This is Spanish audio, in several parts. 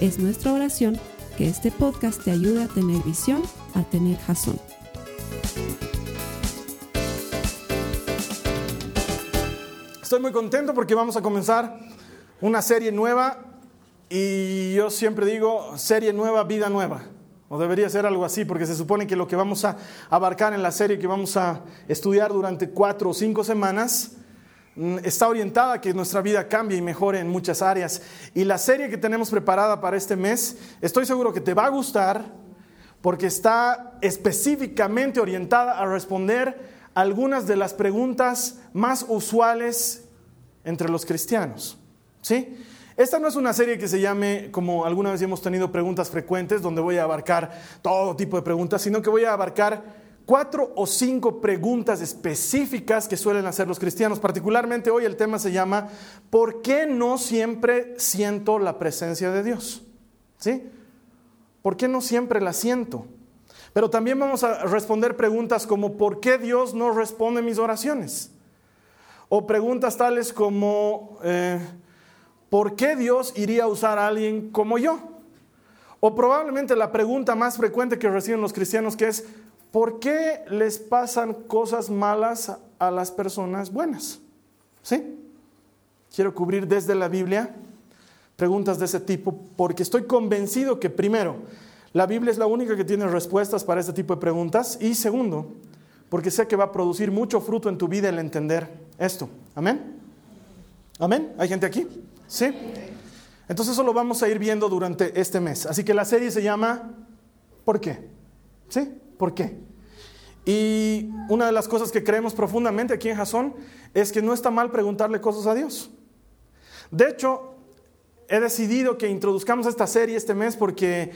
Es nuestra oración que este podcast te ayude a tener visión, a tener jazón. Estoy muy contento porque vamos a comenzar una serie nueva y yo siempre digo serie nueva, vida nueva. O debería ser algo así, porque se supone que lo que vamos a abarcar en la serie que vamos a estudiar durante cuatro o cinco semanas está orientada a que nuestra vida cambie y mejore en muchas áreas. Y la serie que tenemos preparada para este mes, estoy seguro que te va a gustar, porque está específicamente orientada a responder algunas de las preguntas más usuales entre los cristianos. ¿Sí? Esta no es una serie que se llame, como alguna vez hemos tenido preguntas frecuentes, donde voy a abarcar todo tipo de preguntas, sino que voy a abarcar cuatro o cinco preguntas específicas que suelen hacer los cristianos. Particularmente hoy el tema se llama ¿por qué no siempre siento la presencia de Dios? ¿Sí? ¿Por qué no siempre la siento? Pero también vamos a responder preguntas como ¿por qué Dios no responde mis oraciones? O preguntas tales como eh, ¿por qué Dios iría a usar a alguien como yo? O probablemente la pregunta más frecuente que reciben los cristianos que es, ¿por qué les pasan cosas malas a las personas buenas? ¿Sí? Quiero cubrir desde la Biblia preguntas de ese tipo porque estoy convencido que primero, la Biblia es la única que tiene respuestas para este tipo de preguntas y segundo, porque sé que va a producir mucho fruto en tu vida el entender esto. Amén. Amén. ¿Hay gente aquí? ¿Sí? Entonces eso lo vamos a ir viendo durante este mes. Así que la serie se llama ¿Por qué? ¿Sí? ¿Por qué? Y una de las cosas que creemos profundamente aquí en Jasón es que no está mal preguntarle cosas a Dios. De hecho, he decidido que introduzcamos esta serie este mes porque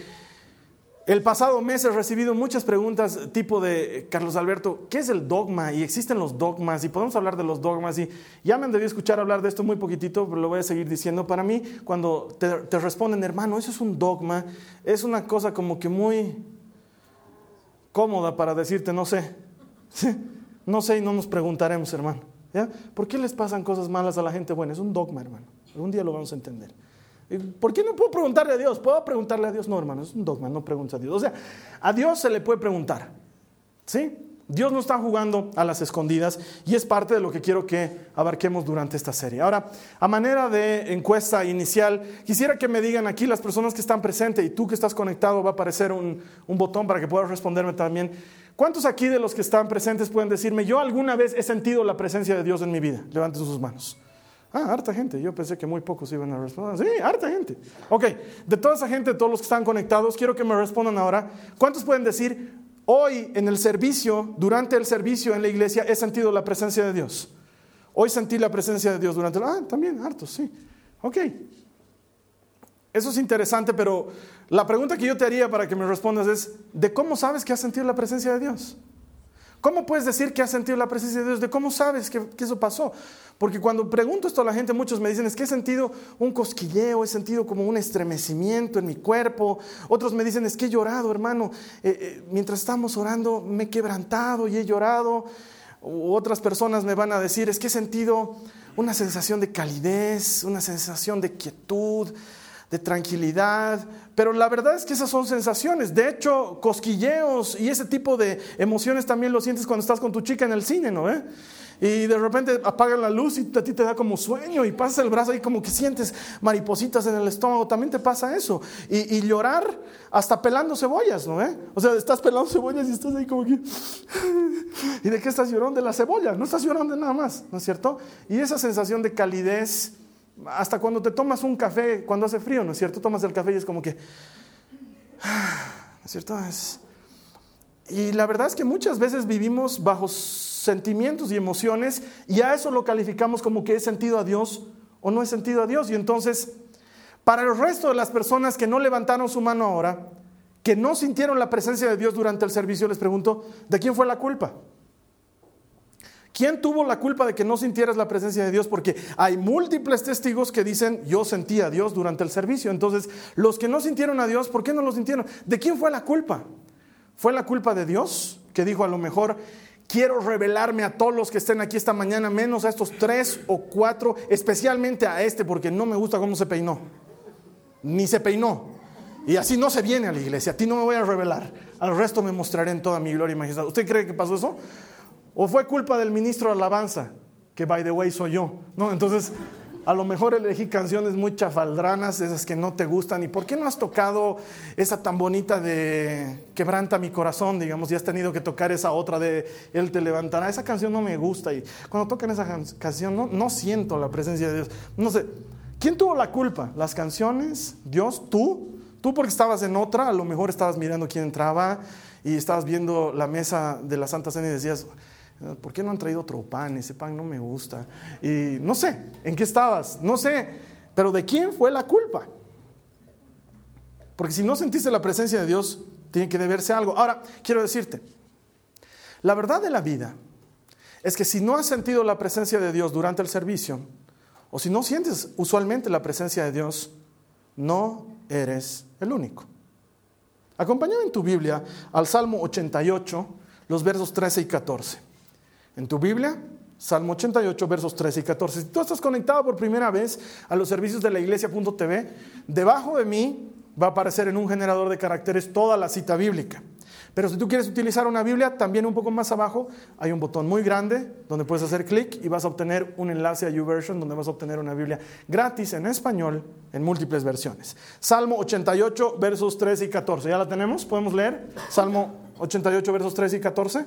el pasado mes he recibido muchas preguntas tipo de, Carlos Alberto, ¿qué es el dogma? Y existen los dogmas y podemos hablar de los dogmas. Y ya me han debido escuchar hablar de esto muy poquitito, pero lo voy a seguir diciendo. Para mí, cuando te, te responden, hermano, eso es un dogma, es una cosa como que muy cómoda para decirte, no sé. No sé y no nos preguntaremos, hermano. ¿Por qué les pasan cosas malas a la gente buena? Es un dogma, hermano. Algún día lo vamos a entender. ¿Por qué no puedo preguntarle a Dios? ¿Puedo preguntarle a Dios? No, hermano, es un dogma, no preguntes a Dios. O sea, a Dios se le puede preguntar. ¿Sí? Dios no está jugando a las escondidas y es parte de lo que quiero que abarquemos durante esta serie. Ahora, a manera de encuesta inicial, quisiera que me digan aquí las personas que están presentes y tú que estás conectado, va a aparecer un, botón para que puedas responderme también. ¿Cuántos aquí de los que están presentes pueden decirme, yo alguna vez he sentido la presencia de Dios en mi vida? Levanten sus manos. Ah, harta gente. Yo pensé que muy pocos iban a responder. Sí, harta gente. Ok, de toda esa gente, de todos los que están conectados, quiero que me respondan ahora. ¿Cuántos pueden decir, hoy en el servicio, durante el servicio en la iglesia, he sentido la presencia de Dios? Hoy sentí la presencia de Dios durante el... Ah, también, hartos, sí. Ok. Eso es interesante, pero la pregunta que yo te haría para que me respondas es, ¿de cómo sabes que has sentido la presencia de Dios? ¿Cómo puedes decir que has sentido la presencia de Dios? ¿De cómo sabes que, eso pasó? Porque cuando pregunto esto a la gente, muchos me dicen, es que he sentido un cosquilleo, he sentido como un estremecimiento en mi cuerpo. Otros me dicen, es que he llorado, hermano. Eh, eh, mientras estamos orando, me he quebrantado y he llorado. U otras personas me van a decir, es que he sentido una sensación de calidez, una sensación de quietud, de tranquilidad, pero la verdad es que esas son sensaciones. De hecho, cosquilleos y ese tipo de emociones también lo sientes cuando estás con tu chica en el cine, ¿no? ¿Eh? Y de repente apagan la luz y a ti te da como sueño y pasas el brazo ahí como que sientes maripositas en el estómago. También te pasa eso. Y, llorar hasta pelando cebollas, ¿no? ¿Eh? O sea, estás pelando cebollas y estás ahí como que... ¿Y de qué estás llorando? De la cebolla. No estás llorando de nada más, ¿no es cierto? Y esa sensación de calidez hasta cuando te tomas un café, cuando hace frío, ¿no es cierto? Tomas el café y es como que... ¿No es cierto? Y la verdad es que muchas veces vivimos bajo sentimientos y emociones y a eso lo calificamos como que he sentido a Dios o no he sentido a Dios. Y entonces Para el resto de las personas que no levantaron su mano ahora, que no sintieron la presencia de Dios durante el servicio, les pregunto, ¿de quién fue la culpa? ¿Quién tuvo la culpa de que no sintieras la presencia de Dios? Porque hay múltiples testigos que dicen, yo sentí a Dios durante el servicio. Entonces, los que no sintieron a Dios, ¿por qué no lo sintieron? ¿De quién fue la culpa? ¿Fue la culpa de Dios? Que dijo a lo mejor, quiero revelarme a todos los que estén aquí esta mañana, menos a estos tres o cuatro, especialmente a este, porque no me gusta cómo se peinó. Ni se peinó. Y así no se viene a la iglesia. A ti no me voy a revelar. Al resto me mostraré en toda mi gloria y majestad. ¿Usted cree que pasó eso? ¿O fue culpa del ministro de alabanza? Que by the way soy yo. ¿No? Entonces, a lo mejor elegí canciones muy chafaldranas, esas que no te gustan. ¿Y por qué no has tocado esa tan bonita de Quebranta mi corazón, digamos? Y has tenido que tocar esa otra de Él te levantará. Esa canción no me gusta. Y cuando tocan esa canción no, no siento la presencia de Dios. No sé. ¿Quién tuvo la culpa? ¿Las canciones? ¿Dios? ¿Tú? Tú porque estabas en otra, a lo mejor estabas mirando quién entraba y estabas viendo la mesa de la Santa Cena y decías, ¿por qué no han traído otro pan? Ese pan no me gusta. Y no sé, ¿en qué estabas? No sé, pero ¿de quién fue la culpa? Porque si no sentiste la presencia de Dios, tiene que deberse algo. Ahora, quiero decirte, la verdad de la vida es que si no has sentido la presencia de Dios durante el servicio, o si no sientes usualmente la presencia de Dios, no eres el único. Acompáñame en tu Biblia al Salmo 88, los versos 13 y 14. En tu Biblia, Salmo 88, versos 13 y 14. Si tú estás conectado por primera vez a los servicios de la iglesia.tv, debajo de mí va a aparecer en un generador de caracteres toda la cita bíblica. Pero si tú quieres utilizar una Biblia, también un poco más abajo hay un botón muy grande donde puedes hacer clic y vas a obtener un enlace a YouVersion donde vas a obtener una Biblia gratis en español en múltiples versiones. Salmo 88, versos 13 y 14. ¿Ya la tenemos? ¿Podemos leer? Salmo 88, versos 13 y 14.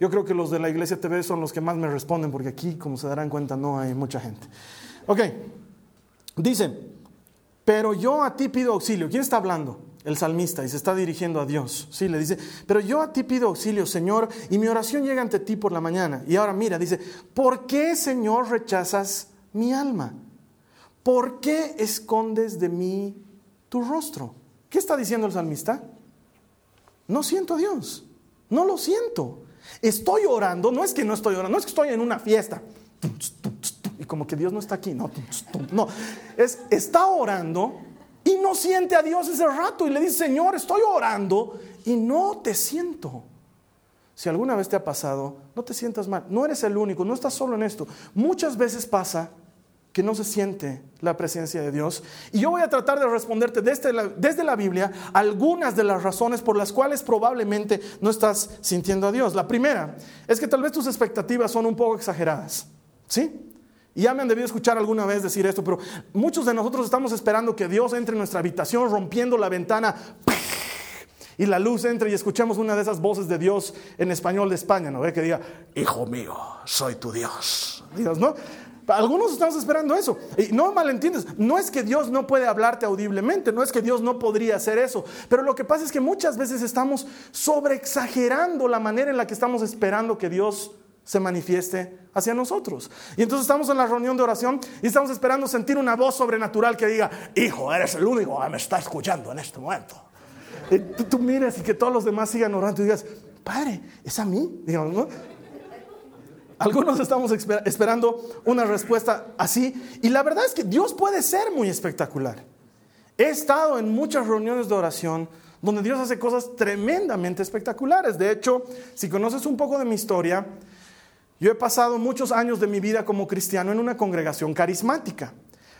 Yo creo que los de la Iglesia TV son los que más me responden porque aquí, como se darán cuenta, no hay mucha gente. Ok, dice, pero yo a ti pido auxilio. ¿Quién está hablando? el salmista y se está dirigiendo a Dios. Sí, le dice, pero yo a ti pido auxilio, Señor, y mi oración llega ante ti por la mañana. Y ahora mira, dice, ¿por qué, Señor, rechazas mi alma? ¿Por qué escondes de mí tu rostro? ¿Qué está diciendo el salmista? No siento a Dios, no lo siento. Estoy orando, no es que no estoy orando, no es que estoy en una fiesta y como que Dios no está aquí, no, no, es, está orando y no siente a Dios ese rato y le dice, Señor, estoy orando y no te siento. Si alguna vez te ha pasado, no te sientas mal, no eres el único, no estás solo en esto. Muchas veces pasa que no se siente la presencia de Dios. Y yo voy a tratar de responderte desde la, desde la Biblia algunas de las razones por las cuales probablemente no estás sintiendo a Dios. La primera es que tal vez tus expectativas son un poco exageradas. ¿Sí? Y ya me han debido escuchar alguna vez decir esto, pero muchos de nosotros estamos esperando que Dios entre en nuestra habitación rompiendo la ventana y la luz entre y escuchemos una de esas voces de Dios en español de España, ¿no? Que diga, hijo mío, soy tu Dios. Dios, ¿no? Algunos estamos esperando eso. Y no malentiendes, no es que Dios no puede hablarte audiblemente, no es que Dios no podría hacer eso, pero lo que pasa es que muchas veces estamos sobreexagerando la manera en la que estamos esperando que Dios se manifieste hacia nosotros. Y entonces estamos en la reunión de oración y estamos esperando sentir una voz sobrenatural que diga, hijo, eres el único que me está escuchando en este momento. Y tú, mires y que todos los demás sigan orando y digas, Padre, ¿es a mí? Digamos, Algunos estamos esperando una respuesta así. Y la verdad es que Dios puede ser muy espectacular. He estado en muchas reuniones de oración donde Dios hace cosas tremendamente espectaculares. De hecho, si conoces un poco de mi historia, yo he pasado muchos años de mi vida como cristiano en una congregación carismática.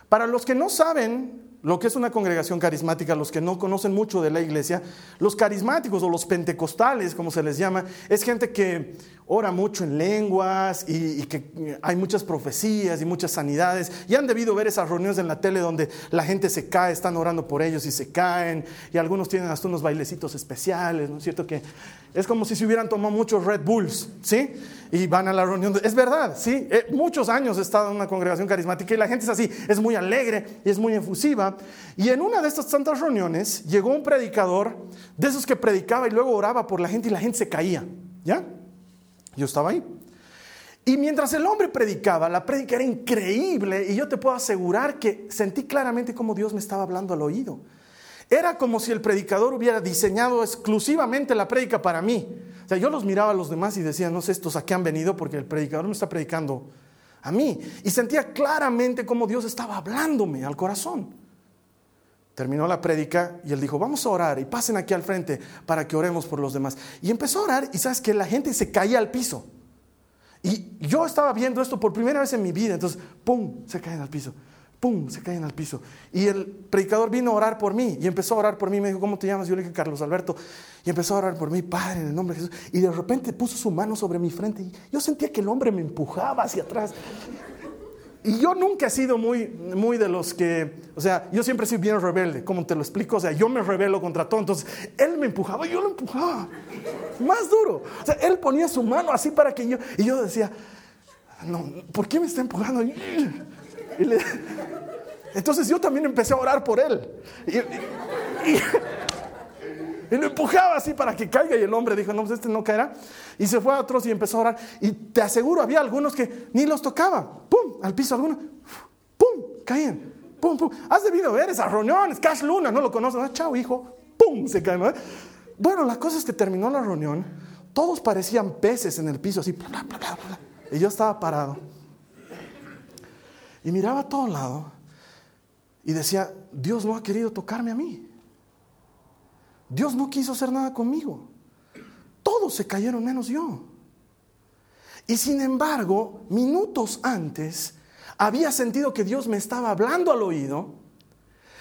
Para los que no saben lo que es una congregación carismática, los que no conocen mucho de la iglesia, los carismáticos o los pentecostales, como se les llama, es gente que ora mucho en lenguas y, que hay muchas profecías y muchas sanidades. Y han debido ver esas reuniones en la tele donde la gente se cae, están orando por ellos y se caen. Y algunos tienen hasta unos bailecitos especiales, ¿no es cierto? Que es como si se hubieran tomado muchos Red Bulls, ¿sí? Y van a la reunión. Es verdad, ¿sí? Eh, muchos años he estado en una congregación carismática y la gente es así, es muy alegre y es muy efusiva. Y en una de estas tantas reuniones llegó un predicador de esos que predicaba y luego oraba por la gente y la gente se caía, ¿ya? Yo estaba ahí. Y mientras el hombre predicaba, la prédica era increíble y yo te puedo asegurar que sentí claramente cómo Dios me estaba hablando al oído. Era como si el predicador hubiera diseñado exclusivamente la prédica para mí. O sea, yo los miraba a los demás y decía, no sé estos a qué han venido porque el predicador me está predicando a mí. Y sentía claramente cómo Dios estaba hablándome al corazón. Terminó la prédica y él dijo, vamos a orar y pasen aquí al frente para que oremos por los demás. Y empezó a orar y sabes que la gente se caía al piso. Y yo estaba viendo esto por primera vez en mi vida, entonces, ¡pum!, se caen al piso, ¡pum!, se caen al piso. Y el predicador vino a orar por mí y empezó a orar por mí, me dijo, ¿cómo te llamas? Yo le dije, Carlos Alberto, y empezó a orar por mí, Padre, en el nombre de Jesús. Y de repente puso su mano sobre mi frente y yo sentía que el hombre me empujaba hacia atrás. Y yo nunca he sido muy, muy de los que, o sea, yo siempre sido bien rebelde, como te lo explico, o sea, yo me rebelo contra todo, entonces él me empujaba yo lo empujaba, más duro. O sea, él ponía su mano así para que yo, y yo decía, no, ¿por qué me está empujando? Entonces yo también empecé a orar por él. Y, lo empujaba así para que caiga y el hombre dijo, no, pues este no caerá. Y se fue a otros y empezó a orar. Y te aseguro, había algunos que ni los tocaba. ¡Pum! Al piso algunos. ¡Pum! Caían. ¡Pum! ¡Pum! Has debido ver esas reuniones. Cash Luna, no lo conoces. Ah, chao, hijo. ¡Pum! Se caen. Bueno, la cosa es que terminó la reunión. Todos parecían peces en el piso, así. y yo estaba parado. Y miraba a todo lado. Y decía, Dios no ha querido tocarme a mí. Dios no quiso hacer nada conmigo. Todos se cayeron menos yo. Y sin embargo, minutos antes, había sentido que Dios me estaba hablando al oído,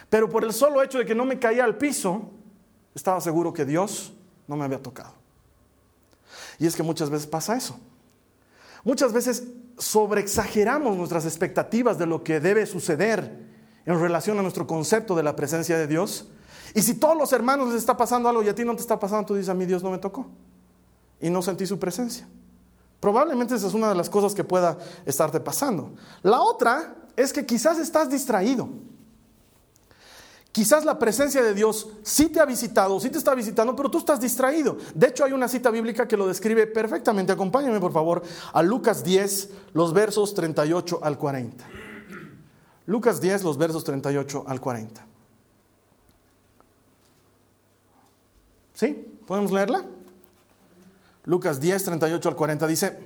pero por el solo hecho de que no me caía al piso, estaba seguro que Dios no me había tocado. Y es que muchas veces pasa eso. Muchas veces sobreexageramos nuestras expectativas de lo que debe suceder en relación a nuestro concepto de la presencia de Dios y si todos los hermanos les está pasando algo y a ti no te está pasando, tú dices, a mí Dios no me tocó. Y no sentí su presencia. Probablemente esa es una de las cosas que pueda estarte pasando. La otra es que quizás estás distraído. Quizás la presencia de Dios sí te ha visitado, sí te está visitando, pero tú estás distraído. De hecho, hay una cita bíblica que lo describe perfectamente. Acompáñame, por favor, a Lucas 10, los versos 38 al 40. Lucas 10, los versos 38 al 40. ¿Sí? ¿Podemos leerla? Lucas 10, 38 al 40 dice,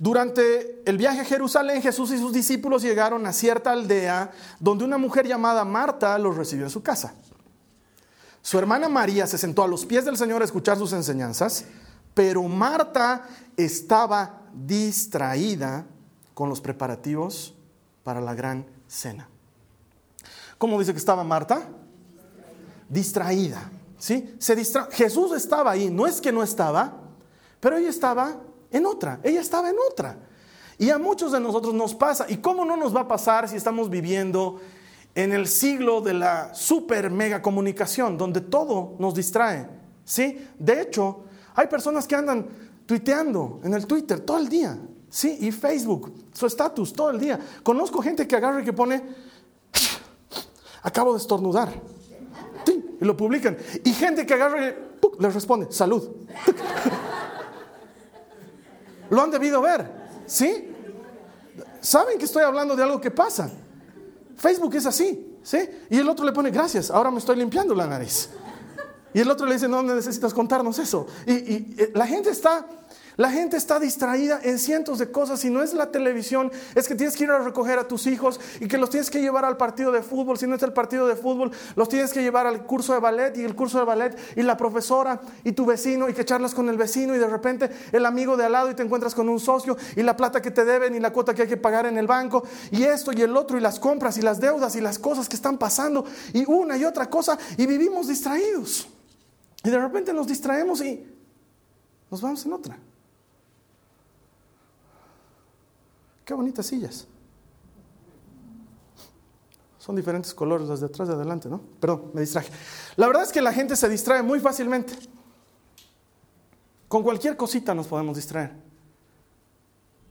durante el viaje a Jerusalén, Jesús y sus discípulos llegaron a cierta aldea donde una mujer llamada Marta los recibió en su casa. Su hermana María se sentó a los pies del Señor a escuchar sus enseñanzas, pero Marta estaba distraída con los preparativos para la gran cena. ¿Cómo dice que estaba Marta? Distraída. ¿sí? Se distra Jesús estaba ahí, no es que no estaba, pero ella estaba en otra, ella estaba en otra. Y a muchos de nosotros nos pasa. ¿Y cómo no nos va a pasar si estamos viviendo en el siglo de la super mega comunicación, donde todo nos distrae? ¿Sí? De hecho, hay personas que andan tuiteando en el Twitter todo el día, ¿sí? Y Facebook, su estatus todo el día. Conozco gente que agarra y que pone, acabo de estornudar y lo publican. Y gente que agarra y les responde, salud. lo han debido ver, ¿sí? Saben que estoy hablando de algo que pasa. Facebook es así, ¿sí? Y el otro le pone, gracias, ahora me estoy limpiando la nariz. Y el otro le dice, no necesitas contarnos eso. Y, y eh, la gente está la gente está distraída en cientos de cosas y no es la televisión, es que tienes que ir a recoger a tus hijos y que los tienes que llevar al partido de fútbol, si no es el partido de fútbol, los tienes que llevar al curso de ballet y el curso de ballet y la profesora y tu vecino y que charlas con el vecino y de repente el amigo de al lado y te encuentras con un socio y la plata que te deben y la cuota que hay que pagar en el banco y esto y el otro y las compras y las deudas y las cosas que están pasando y una y otra cosa y vivimos distraídos. Y de repente nos distraemos y nos vamos en otra. Qué bonitas sillas. Son diferentes colores las de atrás y de adelante, ¿no? Perdón, me distraje. La verdad es que la gente se distrae muy fácilmente. Con cualquier cosita nos podemos distraer.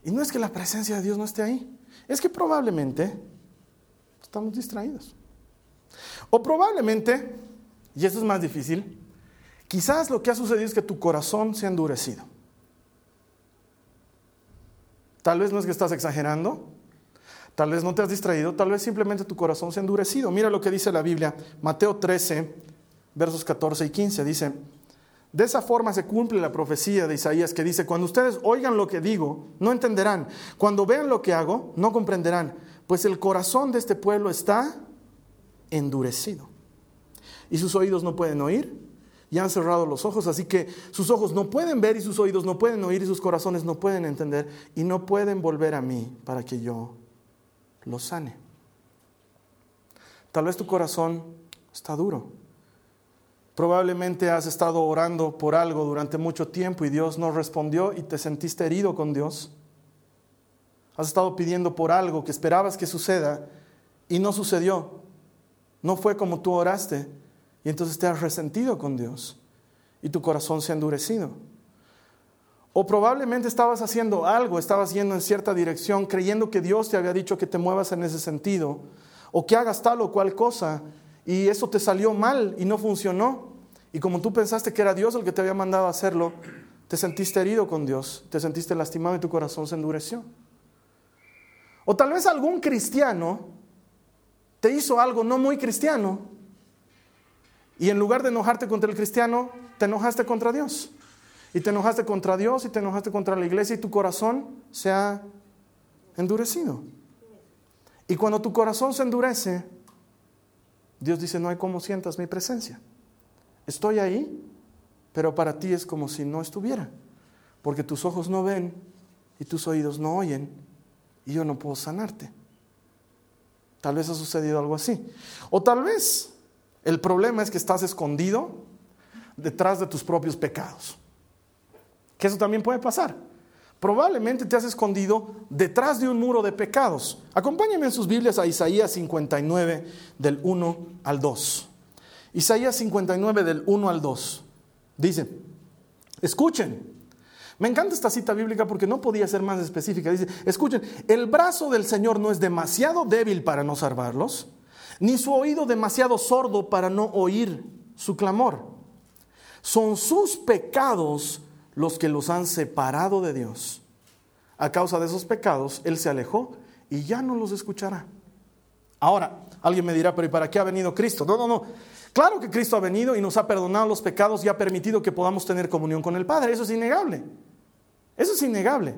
Y no es que la presencia de Dios no esté ahí, es que probablemente estamos distraídos. O probablemente, y esto es más difícil, quizás lo que ha sucedido es que tu corazón se ha endurecido. Tal vez no es que estás exagerando, tal vez no te has distraído, tal vez simplemente tu corazón se ha endurecido. Mira lo que dice la Biblia, Mateo 13, versos 14 y 15, dice, de esa forma se cumple la profecía de Isaías que dice, cuando ustedes oigan lo que digo, no entenderán, cuando vean lo que hago, no comprenderán, pues el corazón de este pueblo está endurecido. Y sus oídos no pueden oír y han cerrado los ojos, así que sus ojos no pueden ver y sus oídos no pueden oír y sus corazones no pueden entender y no pueden volver a mí para que yo los sane. Tal vez tu corazón está duro. Probablemente has estado orando por algo durante mucho tiempo y Dios no respondió y te sentiste herido con Dios. Has estado pidiendo por algo que esperabas que suceda y no sucedió. No fue como tú oraste y entonces te has resentido con Dios y tu corazón se ha endurecido. O probablemente estabas haciendo algo, estabas yendo en cierta dirección creyendo que Dios te había dicho que te muevas en ese sentido o que hagas tal o cual cosa y eso te salió mal y no funcionó. Y como tú pensaste que era Dios el que te había mandado a hacerlo, te sentiste herido con Dios, te sentiste lastimado y tu corazón se endureció. O tal vez algún cristiano te hizo algo no muy cristiano y en lugar de enojarte contra el cristiano, te enojaste contra Dios. Y te enojaste contra Dios y te enojaste contra la iglesia y tu corazón se ha endurecido. Y cuando tu corazón se endurece, Dios dice, no hay como sientas mi presencia. Estoy ahí, pero para ti es como si no estuviera. Porque tus ojos no ven y tus oídos no oyen y yo no puedo sanarte. Tal vez ha sucedido algo así. O tal vez el problema es que estás escondido detrás de tus propios pecados. Que eso también puede pasar. Probablemente te has escondido detrás de un muro de pecados. Acompáñenme en sus Biblias a Isaías 59 del 1 al 2. Isaías 59 del 1 al 2. Dice, escuchen. Me encanta esta cita bíblica porque no podía ser más específica. Dice, escuchen, el brazo del Señor no es demasiado débil para no salvarlos ni su oído demasiado sordo para no oír su clamor. Son sus pecados los que los han separado de Dios. A causa de esos pecados, Él se alejó y ya no los escuchará. Ahora, alguien me dirá, pero ¿y para qué ha venido Cristo? No, no, no. Claro que Cristo ha venido y nos ha perdonado los pecados y ha permitido que podamos tener comunión con el Padre. Eso es innegable. Eso es innegable.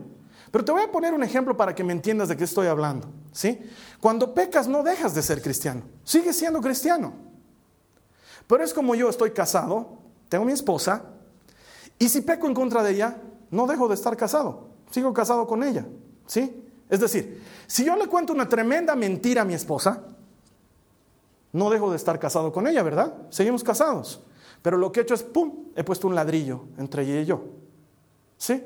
Pero te voy a poner un ejemplo para que me entiendas de qué estoy hablando. ¿sí? Cuando pecas no dejas de ser cristiano, sigues siendo cristiano. Pero es como yo estoy casado, tengo mi esposa, y si peco en contra de ella, no dejo de estar casado, sigo casado con ella. ¿sí? Es decir, si yo le cuento una tremenda mentira a mi esposa, no dejo de estar casado con ella, ¿verdad? Seguimos casados. Pero lo que he hecho es, ¡pum!, he puesto un ladrillo entre ella y yo. ¿Sí?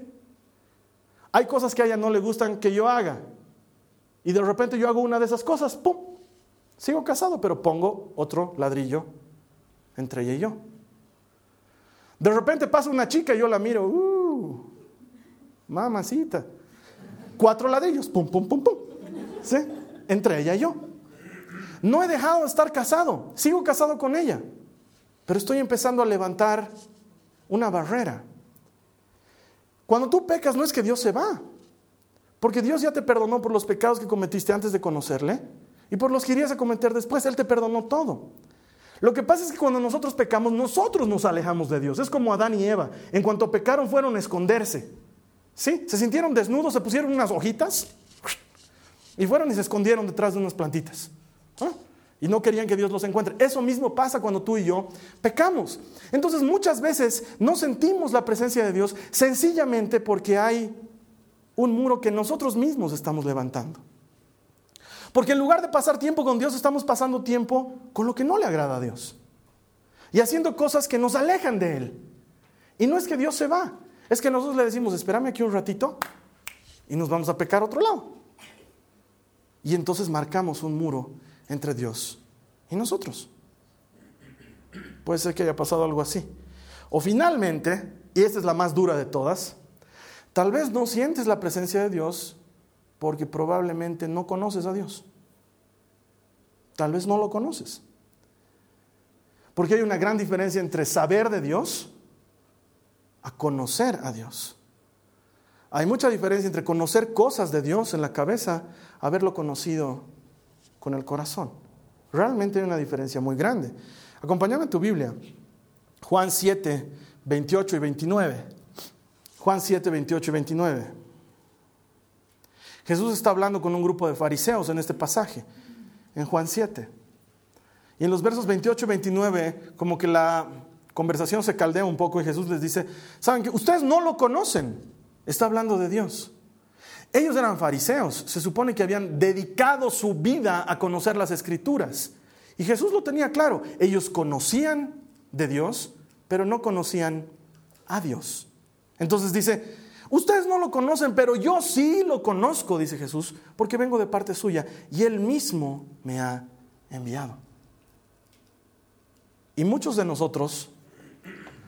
Hay cosas que a ella no le gustan que yo haga. Y de repente yo hago una de esas cosas, ¡pum! Sigo casado, pero pongo otro ladrillo entre ella y yo. De repente pasa una chica y yo la miro, ¡uh! Mamacita. Cuatro ladrillos, ¡pum, pum, pum, pum! ¿Sí? Entre ella y yo. No he dejado de estar casado, sigo casado con ella, pero estoy empezando a levantar una barrera. Cuando tú pecas no es que Dios se va, porque Dios ya te perdonó por los pecados que cometiste antes de conocerle y por los que irías a cometer después. Él te perdonó todo. Lo que pasa es que cuando nosotros pecamos, nosotros nos alejamos de Dios. Es como Adán y Eva. En cuanto pecaron, fueron a esconderse. ¿Sí? Se sintieron desnudos, se pusieron unas hojitas y fueron y se escondieron detrás de unas plantitas. ¿Ah? Y no querían que Dios los encuentre. Eso mismo pasa cuando tú y yo pecamos. Entonces muchas veces no sentimos la presencia de Dios sencillamente porque hay un muro que nosotros mismos estamos levantando. Porque en lugar de pasar tiempo con Dios, estamos pasando tiempo con lo que no le agrada a Dios. Y haciendo cosas que nos alejan de Él. Y no es que Dios se va, es que nosotros le decimos, espérame aquí un ratito y nos vamos a pecar a otro lado. Y entonces marcamos un muro entre Dios y nosotros. Puede ser que haya pasado algo así. O finalmente, y esta es la más dura de todas, tal vez no sientes la presencia de Dios porque probablemente no conoces a Dios. Tal vez no lo conoces. Porque hay una gran diferencia entre saber de Dios a conocer a Dios. Hay mucha diferencia entre conocer cosas de Dios en la cabeza, haberlo conocido con el corazón. Realmente hay una diferencia muy grande. Acompáñame en tu Biblia. Juan 7, 28 y 29. Juan 7, 28 y 29. Jesús está hablando con un grupo de fariseos en este pasaje, en Juan 7. Y en los versos 28 y 29, como que la conversación se caldea un poco y Jesús les dice, saben que ustedes no lo conocen, está hablando de Dios. Ellos eran fariseos, se supone que habían dedicado su vida a conocer las escrituras. Y Jesús lo tenía claro, ellos conocían de Dios, pero no conocían a Dios. Entonces dice, ustedes no lo conocen, pero yo sí lo conozco, dice Jesús, porque vengo de parte suya y Él mismo me ha enviado. Y muchos de nosotros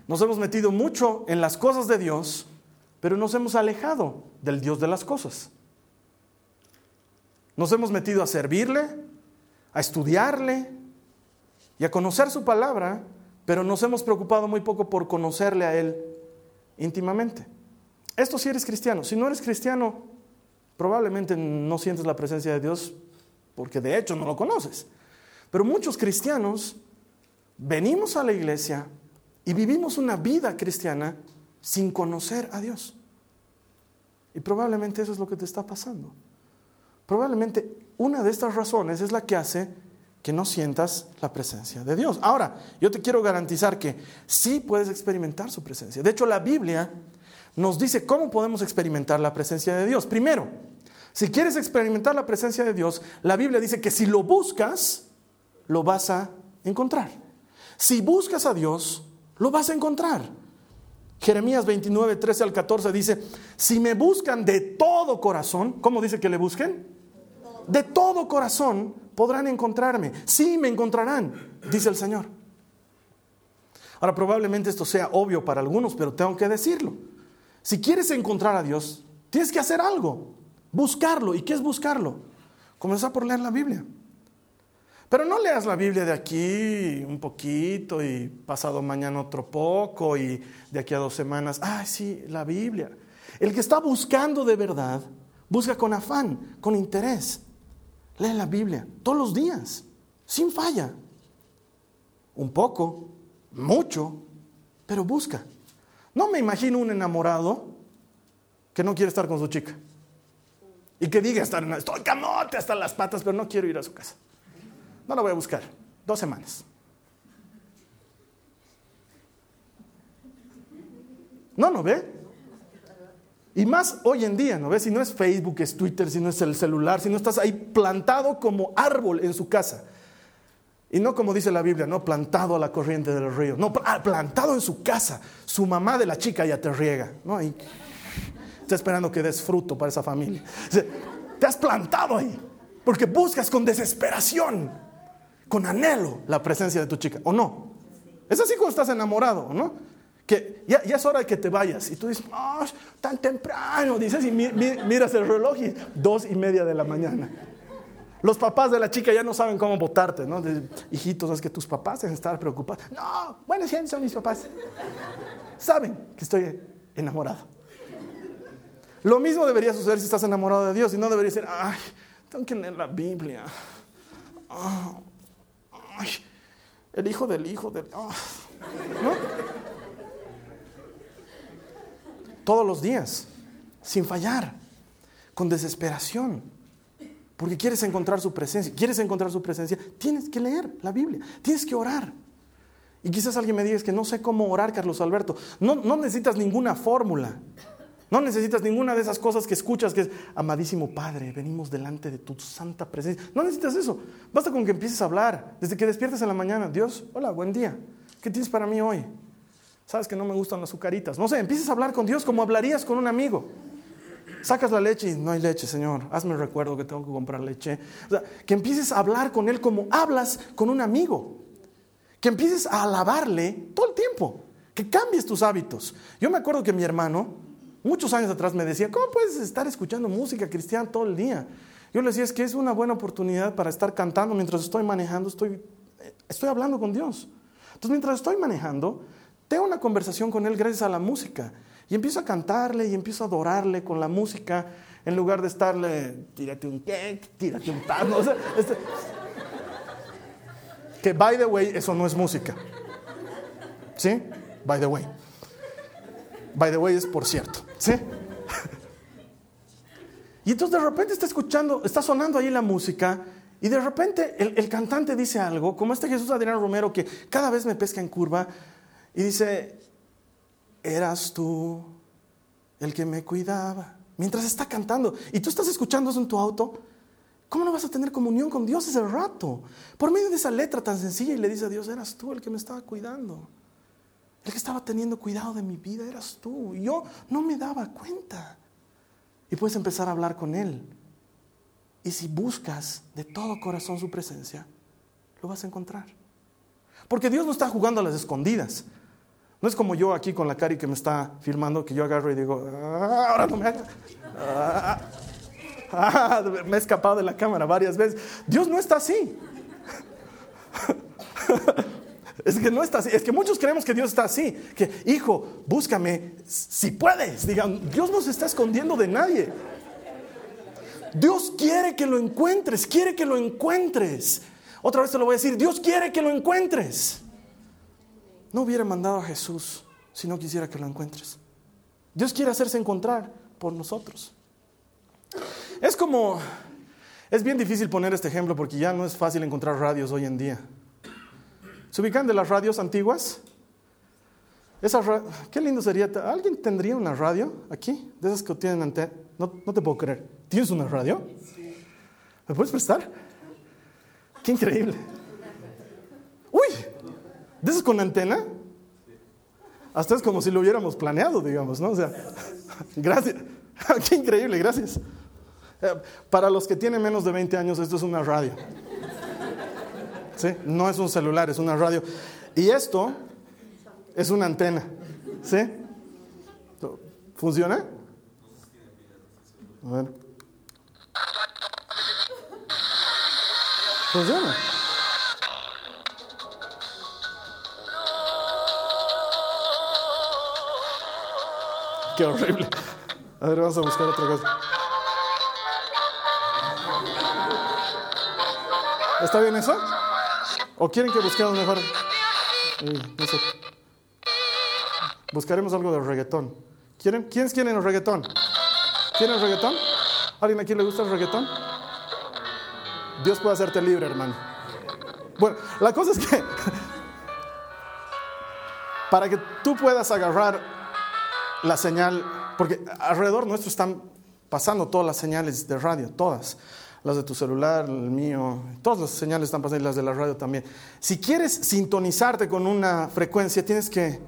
nos hemos metido mucho en las cosas de Dios, pero nos hemos alejado del Dios de las cosas. Nos hemos metido a servirle, a estudiarle y a conocer su palabra, pero nos hemos preocupado muy poco por conocerle a Él íntimamente. Esto si eres cristiano. Si no eres cristiano, probablemente no sientes la presencia de Dios porque de hecho no lo conoces. Pero muchos cristianos venimos a la iglesia y vivimos una vida cristiana sin conocer a Dios. Y probablemente eso es lo que te está pasando. Probablemente una de estas razones es la que hace que no sientas la presencia de Dios. Ahora, yo te quiero garantizar que sí puedes experimentar su presencia. De hecho, la Biblia nos dice cómo podemos experimentar la presencia de Dios. Primero, si quieres experimentar la presencia de Dios, la Biblia dice que si lo buscas, lo vas a encontrar. Si buscas a Dios, lo vas a encontrar. Jeremías 29, 13 al 14 dice, si me buscan de todo corazón, ¿cómo dice que le busquen? De todo corazón, podrán encontrarme. Sí, me encontrarán, dice el Señor. Ahora, probablemente esto sea obvio para algunos, pero tengo que decirlo. Si quieres encontrar a Dios, tienes que hacer algo, buscarlo. ¿Y qué es buscarlo? Comenzar por leer la Biblia. Pero no leas la Biblia de aquí un poquito y pasado mañana otro poco y de aquí a dos semanas, ay sí, la Biblia. El que está buscando de verdad, busca con afán, con interés. Lee la Biblia todos los días, sin falla. Un poco, mucho, pero busca. No me imagino un enamorado que no quiere estar con su chica y que diga, estoy camote hasta las patas, pero no quiero ir a su casa. No la voy a buscar, dos semanas. No, ¿no ve? Y más hoy en día, ¿no ves? Si no es Facebook, es Twitter, si no es el celular, si no estás ahí plantado como árbol en su casa. Y no como dice la Biblia, no plantado a la corriente del río, no, ah, plantado en su casa. Su mamá de la chica ya te riega, ¿no? está esperando que des fruto para esa familia. Te has plantado ahí, porque buscas con desesperación, con anhelo la presencia de tu chica, ¿o no? Es así cuando estás enamorado, ¿no? que ya, es hora de que te vayas. Y tú dices, oh, tan temprano, dices, y miras el reloj y dos y media de la mañana. Los papás de la chica ya no saben cómo votarte, ¿no? Hijitos, es que tus papás deben estar preocupados. No, buenos gente son mis papás. Saben que estoy enamorado. Lo mismo debería suceder si estás enamorado de Dios y no debería ser, ay, tengo que leer la Biblia. El hijo del hijo del... Ah", ¿No? todos los días, sin fallar, con desesperación, porque quieres encontrar su presencia. ¿Quieres encontrar su presencia? Tienes que leer la Biblia, tienes que orar. Y quizás alguien me diga que no sé cómo orar, Carlos Alberto. No, no necesitas ninguna fórmula. No necesitas ninguna de esas cosas que escuchas que es, amadísimo Padre, venimos delante de tu santa presencia. No necesitas eso. Basta con que empieces a hablar. Desde que despiertes en la mañana, Dios, hola, buen día. ¿Qué tienes para mí hoy? Sabes que no me gustan las azucaritas. No sé, empieces a hablar con Dios como hablarías con un amigo. Sacas la leche y no hay leche, Señor. Hazme recuerdo que tengo que comprar leche. O sea, que empieces a hablar con Él como hablas con un amigo. Que empieces a alabarle todo el tiempo. Que cambies tus hábitos. Yo me acuerdo que mi hermano, muchos años atrás, me decía, ¿cómo puedes estar escuchando música cristiana todo el día? Yo le decía, es que es una buena oportunidad para estar cantando mientras estoy manejando, estoy, estoy hablando con Dios. Entonces, mientras estoy manejando, tengo una conversación con Él gracias a la música. Y empiezo a cantarle y empiezo a adorarle con la música en lugar de estarle, tírate un cake, tírate un pan. Este, que, by the way, eso no es música. ¿Sí? By the way. By the way es por cierto. ¿Sí? Y entonces de repente está escuchando, está sonando ahí la música y de repente el, cantante dice algo, como este Jesús Adrián Romero que cada vez me pesca en curva y dice, eras tú el que me cuidaba. Mientras está cantando y tú estás escuchando eso en tu auto, ¿cómo no vas a tener comunión con Dios ese rato? Por medio de esa letra tan sencilla y le dice a Dios, eras tú el que me estaba cuidando. El que estaba teniendo cuidado de mi vida eras tú. Yo no me daba cuenta. Y puedes empezar a hablar con Él. Y si buscas de todo corazón su presencia, lo vas a encontrar. Porque Dios no está jugando a las escondidas. No es como yo aquí con la Cari que me está filmando, que yo agarro y digo, ah, ahora no me haga. Ah, ah, me he escapado de la cámara varias veces. Dios no está así. Es que no está así. Es que muchos creemos que Dios está así. Que, hijo, búscame si puedes. Digan, Dios no se está escondiendo de nadie. Dios quiere que lo encuentres, quiere que lo encuentres. Otra vez te lo voy a decir, Dios quiere que lo encuentres. No hubiera mandado a Jesús si no quisiera que lo encuentres. Dios quiere hacerse encontrar por nosotros. Es como, es bien difícil poner este ejemplo porque ya no es fácil encontrar radios hoy en día. ¿Se ubican de las radios antiguas? qué lindo sería. ¿Alguien tendría una radio aquí? De esas que tienen antena. No, no te puedo creer. ¿Tienes una radio? ¿Me puedes prestar? Qué increíble. Uy, ¿de esas con antena? Hasta es como si lo hubiéramos planeado, digamos, ¿no? O sea, gracias. Qué increíble, gracias. Eh, para los que tienen menos de 20 años, esto es una radio. No es un celular, es una radio. Y esto es una antena. ¿Sí? ¿Funciona? Bueno. Funciona. Qué horrible. A ver, vamos a buscar otra cosa. ¿Está bien eso? ¿O quieren que busquemos mejor? no sé. Buscaremos algo de reggaetón. ¿Quieren? ¿Quiénes quieren el reggaetón? ¿Quieren el reggaetón? ¿Alguien aquí le gusta el reggaetón? Dios puede hacerte libre, hermano. Bueno, la cosa es que para que tú puedas agarrar la señal, porque alrededor nuestro están pasando todas las señales de radio, todas las de tu celular, el mío, todas las señales están pasando y las de la radio también. Si quieres sintonizarte con una frecuencia, tienes que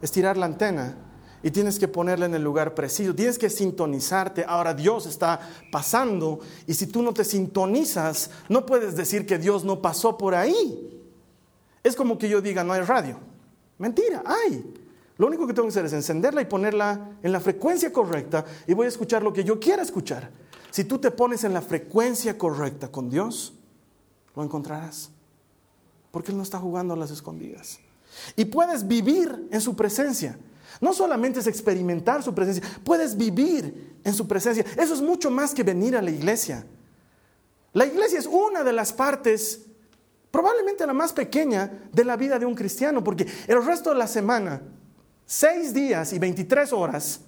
estirar la antena y tienes que ponerla en el lugar preciso, tienes que sintonizarte. Ahora Dios está pasando y si tú no te sintonizas, no puedes decir que Dios no pasó por ahí. Es como que yo diga, no hay radio. Mentira, hay. Lo único que tengo que hacer es encenderla y ponerla en la frecuencia correcta y voy a escuchar lo que yo quiera escuchar. Si tú te pones en la frecuencia correcta con Dios, lo encontrarás. Porque Él no está jugando a las escondidas. Y puedes vivir en su presencia. No solamente es experimentar su presencia, puedes vivir en su presencia. Eso es mucho más que venir a la iglesia. La iglesia es una de las partes, probablemente la más pequeña, de la vida de un cristiano, porque el resto de la semana, seis días y 23 horas,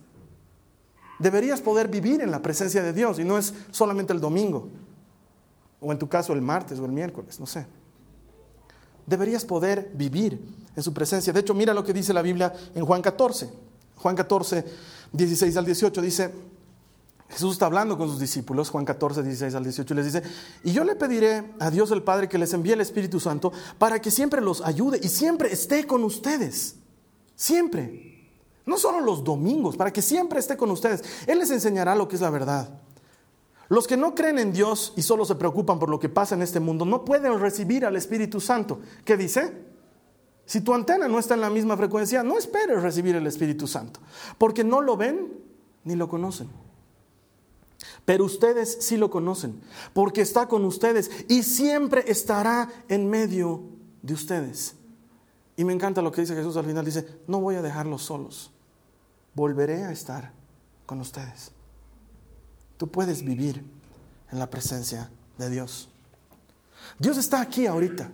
deberías poder vivir en la presencia de Dios y no es solamente el domingo, o en tu caso el martes o el miércoles, no sé. Deberías poder vivir en su presencia. De hecho, mira lo que dice la Biblia en Juan 14. Juan 14, 16 al 18 dice, Jesús está hablando con sus discípulos, Juan 14, 16 al 18, y les dice, y yo le pediré a Dios el Padre que les envíe el Espíritu Santo para que siempre los ayude y siempre esté con ustedes. Siempre. No solo los domingos, para que siempre esté con ustedes. Él les enseñará lo que es la verdad. Los que no creen en Dios y solo se preocupan por lo que pasa en este mundo no pueden recibir al Espíritu Santo. ¿Qué dice? Si tu antena no está en la misma frecuencia, no esperes recibir el Espíritu Santo, porque no lo ven ni lo conocen. Pero ustedes sí lo conocen, porque está con ustedes y siempre estará en medio de ustedes. Y me encanta lo que dice Jesús al final, dice, no voy a dejarlos solos volveré a estar con ustedes. Tú puedes vivir en la presencia de Dios. Dios está aquí ahorita.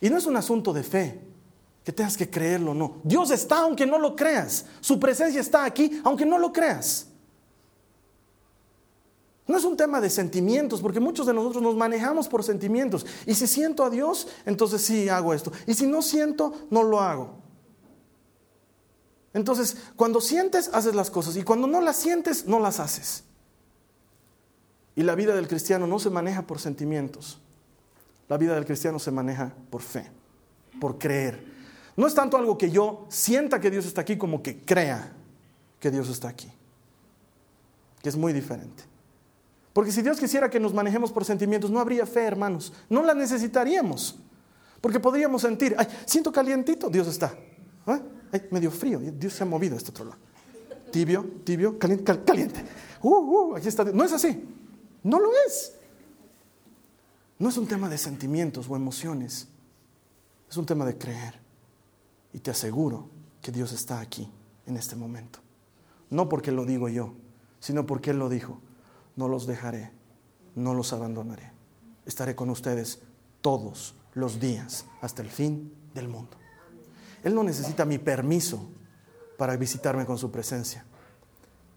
Y no es un asunto de fe, que tengas que creerlo o no. Dios está aunque no lo creas. Su presencia está aquí aunque no lo creas. No es un tema de sentimientos, porque muchos de nosotros nos manejamos por sentimientos. Y si siento a Dios, entonces sí hago esto. Y si no siento, no lo hago. Entonces, cuando sientes, haces las cosas. Y cuando no las sientes, no las haces. Y la vida del cristiano no se maneja por sentimientos. La vida del cristiano se maneja por fe, por creer. No es tanto algo que yo sienta que Dios está aquí como que crea que Dios está aquí. Que es muy diferente. Porque si Dios quisiera que nos manejemos por sentimientos, no habría fe, hermanos. No la necesitaríamos. Porque podríamos sentir, ay, siento calientito, Dios está. ¿Ah? Ay, medio frío, Dios se ha movido a este otro lado. Tibio, tibio, caliente, caliente. Uh, uh, aquí está. No es así. No lo es. No es un tema de sentimientos o emociones. Es un tema de creer. Y te aseguro que Dios está aquí en este momento. No porque lo digo yo, sino porque Él lo dijo no los dejaré, no los abandonaré. Estaré con ustedes todos los días hasta el fin del mundo. Él no necesita mi permiso para visitarme con su presencia.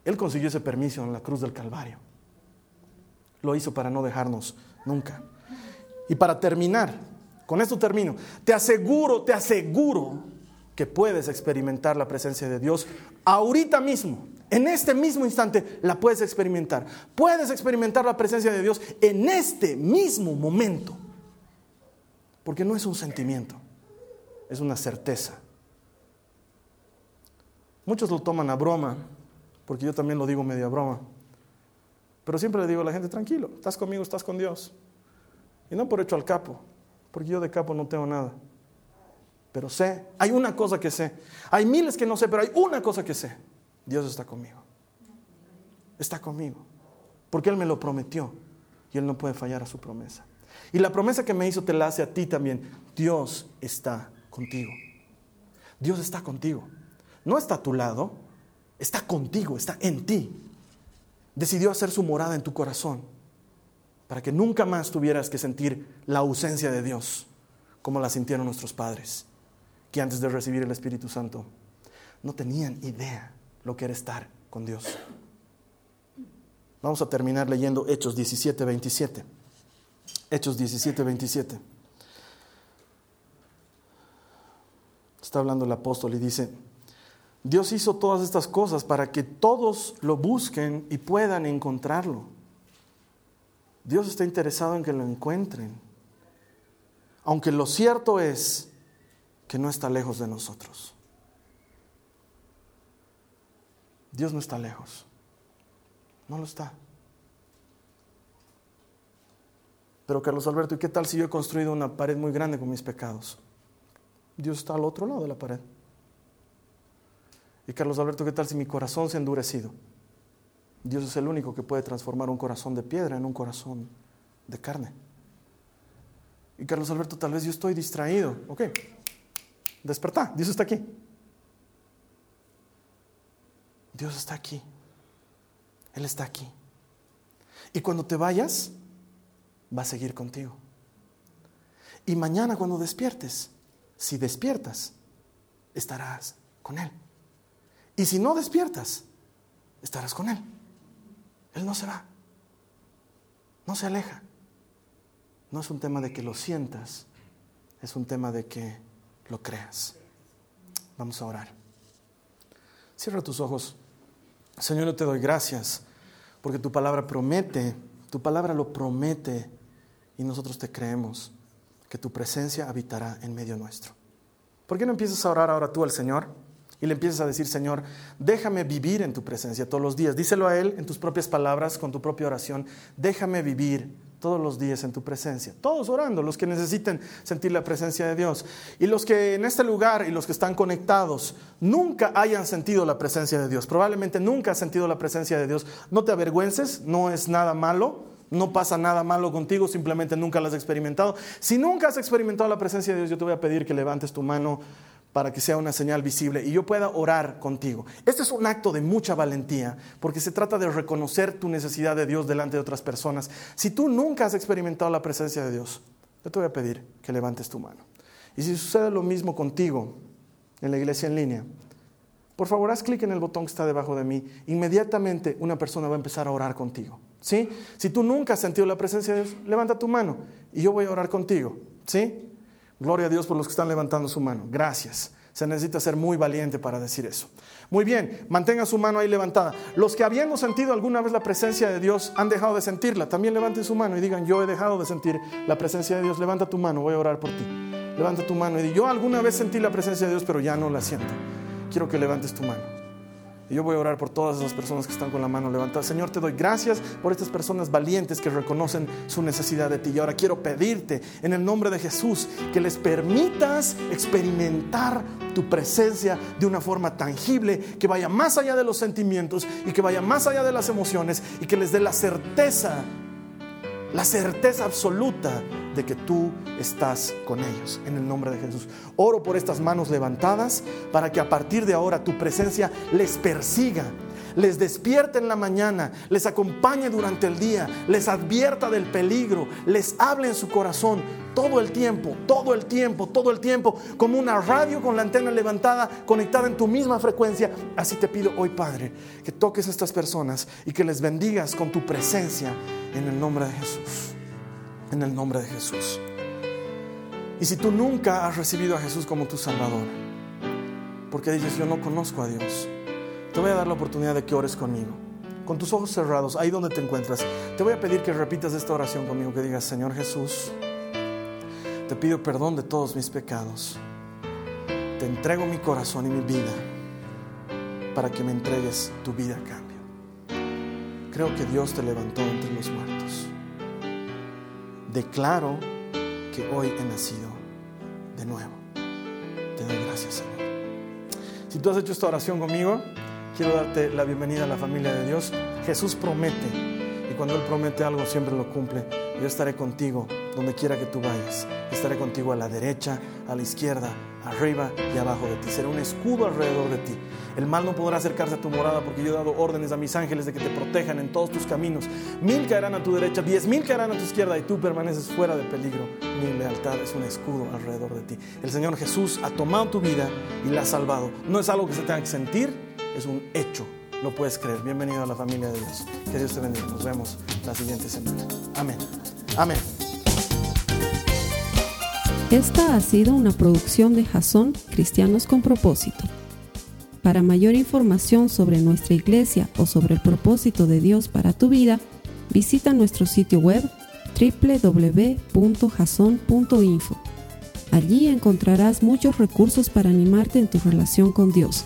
Él consiguió ese permiso en la cruz del Calvario. Lo hizo para no dejarnos nunca. Y para terminar, con esto termino, te aseguro, te aseguro que puedes experimentar la presencia de Dios ahorita mismo. En este mismo instante la puedes experimentar. Puedes experimentar la presencia de Dios en este mismo momento. Porque no es un sentimiento, es una certeza. Muchos lo toman a broma, porque yo también lo digo medio a broma. Pero siempre le digo a la gente, tranquilo, estás conmigo, estás con Dios. Y no por hecho al capo, porque yo de capo no tengo nada. Pero sé, hay una cosa que sé. Hay miles que no sé, pero hay una cosa que sé. Dios está conmigo. Está conmigo. Porque Él me lo prometió y Él no puede fallar a su promesa. Y la promesa que me hizo te la hace a ti también. Dios está contigo. Dios está contigo. No está a tu lado, está contigo, está en ti. Decidió hacer su morada en tu corazón para que nunca más tuvieras que sentir la ausencia de Dios como la sintieron nuestros padres, que antes de recibir el Espíritu Santo no tenían idea lo que era estar con Dios. Vamos a terminar leyendo Hechos 17, 27. Hechos 17, 27. Está hablando el apóstol y dice, Dios hizo todas estas cosas para que todos lo busquen y puedan encontrarlo. Dios está interesado en que lo encuentren. Aunque lo cierto es que no está lejos de nosotros. Dios no está lejos. No lo está. Pero Carlos Alberto, ¿y qué tal si yo he construido una pared muy grande con mis pecados? Dios está al otro lado de la pared. Y Carlos Alberto, ¿qué tal si mi corazón se ha endurecido? Dios es el único que puede transformar un corazón de piedra en un corazón de carne. Y Carlos Alberto, tal vez yo estoy distraído. Ok, despertá, Dios está aquí. Dios está aquí. Él está aquí. Y cuando te vayas, va a seguir contigo. Y mañana cuando despiertes, si despiertas, estarás con Él. Y si no despiertas, estarás con Él. Él no se va. No se aleja. No es un tema de que lo sientas, es un tema de que lo creas. Vamos a orar. Cierra tus ojos. Señor, yo te doy gracias porque tu palabra promete, tu palabra lo promete y nosotros te creemos que tu presencia habitará en medio nuestro. ¿Por qué no empiezas a orar ahora tú al Señor? Y le empiezas a decir, Señor, déjame vivir en tu presencia todos los días. Díselo a Él en tus propias palabras, con tu propia oración. Déjame vivir todos los días en tu presencia. Todos orando, los que necesiten sentir la presencia de Dios. Y los que en este lugar y los que están conectados nunca hayan sentido la presencia de Dios. Probablemente nunca has sentido la presencia de Dios. No te avergüences, no es nada malo. No pasa nada malo contigo, simplemente nunca lo has experimentado. Si nunca has experimentado la presencia de Dios, yo te voy a pedir que levantes tu mano para que sea una señal visible y yo pueda orar contigo. Este es un acto de mucha valentía porque se trata de reconocer tu necesidad de Dios delante de otras personas. Si tú nunca has experimentado la presencia de Dios, yo te voy a pedir que levantes tu mano. Y si sucede lo mismo contigo en la iglesia en línea, por favor haz clic en el botón que está debajo de mí. Inmediatamente una persona va a empezar a orar contigo. ¿Sí? Si tú nunca has sentido la presencia de Dios, levanta tu mano y yo voy a orar contigo. ¿Sí? Gloria a Dios por los que están levantando su mano. Gracias. Se necesita ser muy valiente para decir eso. Muy bien, mantenga su mano ahí levantada. Los que habiendo sentido alguna vez la presencia de Dios han dejado de sentirla, también levanten su mano y digan, yo he dejado de sentir la presencia de Dios. Levanta tu mano, voy a orar por ti. Levanta tu mano y di, yo alguna vez sentí la presencia de Dios, pero ya no la siento. Quiero que levantes tu mano. Y yo voy a orar por todas esas personas que están con la mano levantada. Señor, te doy gracias por estas personas valientes que reconocen su necesidad de ti. Y ahora quiero pedirte en el nombre de Jesús que les permitas experimentar tu presencia de una forma tangible, que vaya más allá de los sentimientos y que vaya más allá de las emociones y que les dé la certeza, la certeza absoluta de que tú estás con ellos. En el nombre de Jesús. Oro por estas manos levantadas para que a partir de ahora tu presencia les persiga les despierte en la mañana, les acompañe durante el día, les advierta del peligro, les hable en su corazón todo el tiempo, todo el tiempo, todo el tiempo, como una radio con la antena levantada, conectada en tu misma frecuencia. Así te pido hoy, Padre, que toques a estas personas y que les bendigas con tu presencia en el nombre de Jesús en el nombre de Jesús. Y si tú nunca has recibido a Jesús como tu Salvador, porque dices, yo no conozco a Dios, te voy a dar la oportunidad de que ores conmigo. Con tus ojos cerrados, ahí donde te encuentras, te voy a pedir que repitas esta oración conmigo, que digas, Señor Jesús, te pido perdón de todos mis pecados. Te entrego mi corazón y mi vida para que me entregues tu vida a cambio. Creo que Dios te levantó entre los muertos declaro que hoy he nacido de nuevo. Te doy gracias, Señor. Si tú has hecho esta oración conmigo, quiero darte la bienvenida a la familia de Dios. Jesús promete, y cuando Él promete algo, siempre lo cumple. Yo estaré contigo donde quiera que tú vayas. Estaré contigo a la derecha, a la izquierda, arriba y abajo de ti. Será un escudo alrededor de ti. El mal no podrá acercarse a tu morada porque yo he dado órdenes a mis ángeles de que te protejan en todos tus caminos. Mil caerán a tu derecha, diez mil caerán a tu izquierda y tú permaneces fuera de peligro. Mi lealtad es un escudo alrededor de ti. El Señor Jesús ha tomado tu vida y la ha salvado. No es algo que se tenga que sentir, es un hecho. Lo puedes creer. Bienvenido a la familia de Dios. Que Dios te bendiga. Nos vemos la siguiente semana. Amén. Amén. Esta ha sido una producción de Jason Cristianos con Propósito. Para mayor información sobre nuestra iglesia o sobre el propósito de Dios para tu vida, visita nuestro sitio web www.jason.info. Allí encontrarás muchos recursos para animarte en tu relación con Dios,